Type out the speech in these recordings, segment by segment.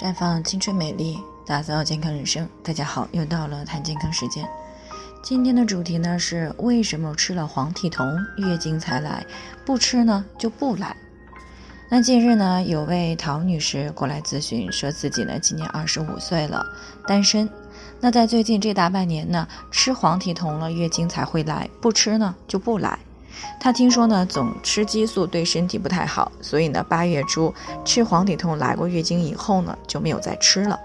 绽放青春美丽，打造健康人生。大家好，又到了谈健康时间。今天的主题呢是为什么吃了黄体酮月经才来，不吃呢就不来。那近日呢，有位陶女士过来咨询，说自己呢今年二十五岁了，单身。那在最近这大半年呢，吃黄体酮了，月经才会来，不吃呢就不来。她听说呢，总吃激素对身体不太好，所以呢，八月初吃黄体酮来过月经以后呢，就没有再吃了。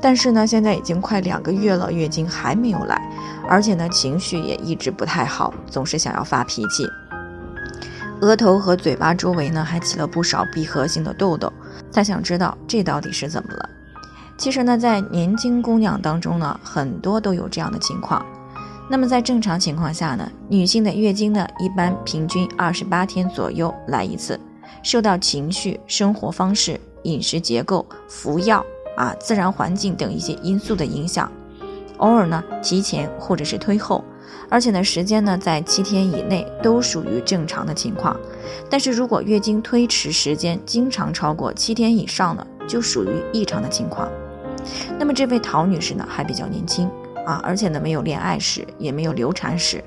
但是呢，现在已经快两个月了，月经还没有来，而且呢，情绪也一直不太好，总是想要发脾气。额头和嘴巴周围呢，还起了不少闭合性的痘痘。她想知道这到底是怎么了。其实呢，在年轻姑娘当中呢，很多都有这样的情况。那么在正常情况下呢，女性的月经呢，一般平均二十八天左右来一次，受到情绪、生活方式、饮食结构、服药啊、自然环境等一些因素的影响，偶尔呢提前或者是推后，而且呢时间呢在七天以内都属于正常的情况。但是如果月经推迟时间经常超过七天以上呢，就属于异常的情况。那么这位陶女士呢还比较年轻。啊，而且呢，没有恋爱史，也没有流产史。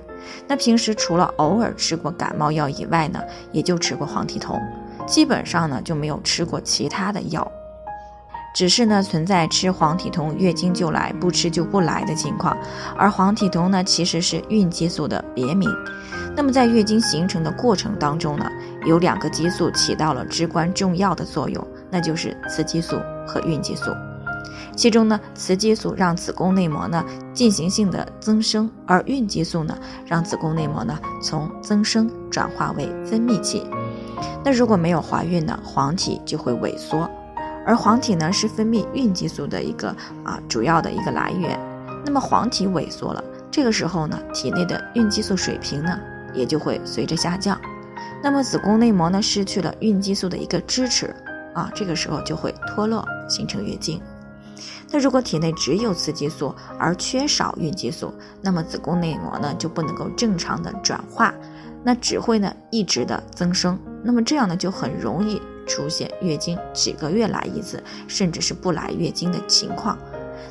那平时除了偶尔吃过感冒药以外呢，也就吃过黄体酮，基本上呢就没有吃过其他的药。只是呢存在吃黄体酮月经就来，不吃就不来的情况。而黄体酮呢其实是孕激素的别名。那么在月经形成的过程当中呢，有两个激素起到了至关重要的作用，那就是雌激素和孕激素。其中呢，雌激素让子宫内膜呢进行性的增生，而孕激素呢让子宫内膜呢从增生转化为分泌器。那如果没有怀孕呢，黄体就会萎缩，而黄体呢是分泌孕激素的一个啊主要的一个来源。那么黄体萎缩了，这个时候呢，体内的孕激素水平呢也就会随着下降。那么子宫内膜呢失去了孕激素的一个支持啊，这个时候就会脱落，形成月经。那如果体内只有雌激素而缺少孕激素，那么子宫内膜呢就不能够正常的转化，那只会呢一直的增生，那么这样呢就很容易出现月经几个月来一次，甚至是不来月经的情况。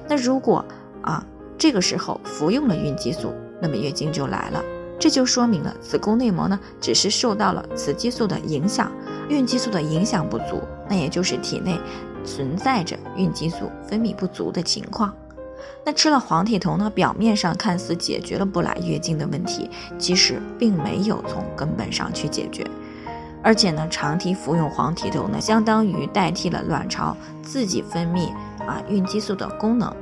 那如果啊这个时候服用了孕激素，那么月经就来了，这就说明了子宫内膜呢只是受到了雌激素的影响，孕激素的影响不足，那也就是体内。存在着孕激素分泌不足的情况，那吃了黄体酮呢？表面上看似解决了不来月经的问题，其实并没有从根本上去解决。而且呢，长期服用黄体酮呢，相当于代替了卵巢自己分泌啊孕激素的功能。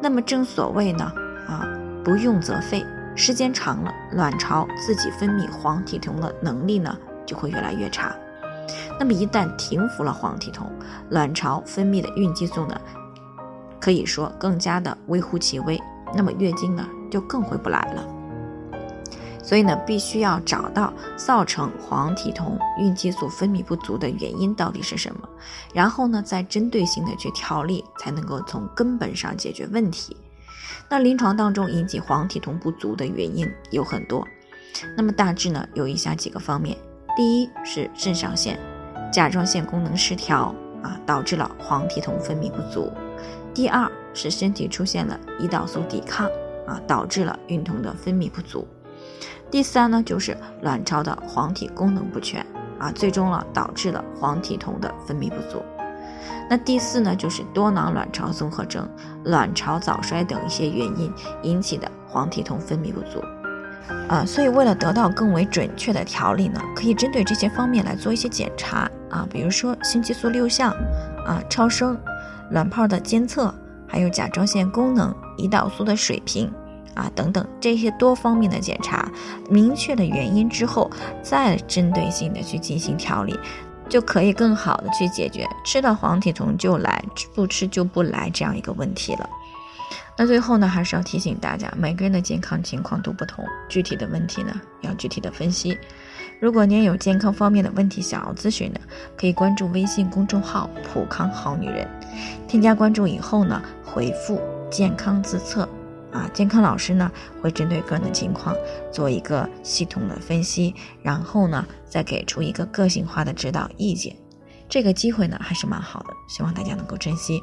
那么正所谓呢，啊不用则废，时间长了，卵巢自己分泌黄体酮的能力呢就会越来越差。那么一旦停服了黄体酮，卵巢分泌的孕激素呢，可以说更加的微乎其微，那么月经呢就更回不来了。所以呢，必须要找到造成黄体酮孕激素分泌不足的原因到底是什么，然后呢，再针对性的去调理，才能够从根本上解决问题。那临床当中引起黄体酮不足的原因有很多，那么大致呢有以下几个方面。第一是肾上腺、甲状腺功能失调啊，导致了黄体酮分泌不足；第二是身体出现了胰岛素抵抗啊，导致了孕酮的分泌不足；第三呢就是卵巢的黄体功能不全啊，最终了导致了黄体酮的分泌不足。那第四呢就是多囊卵巢综合征、卵巢早衰等一些原因引起的黄体酮分泌不足。啊，所以为了得到更为准确的调理呢，可以针对这些方面来做一些检查啊，比如说性激素六项啊、超声、卵泡的监测，还有甲状腺功能、胰岛素的水平啊等等这些多方面的检查，明确的原因之后，再针对性的去进行调理，就可以更好的去解决吃了黄体酮就来，不吃就不来这样一个问题了。那最后呢，还是要提醒大家，每个人的健康情况都不同，具体的问题呢要具体的分析。如果您有健康方面的问题想要咨询的，可以关注微信公众号“普康好女人”，添加关注以后呢，回复“健康自测”，啊，健康老师呢会针对个人的情况做一个系统的分析，然后呢再给出一个个性化的指导意见。这个机会呢还是蛮好的，希望大家能够珍惜。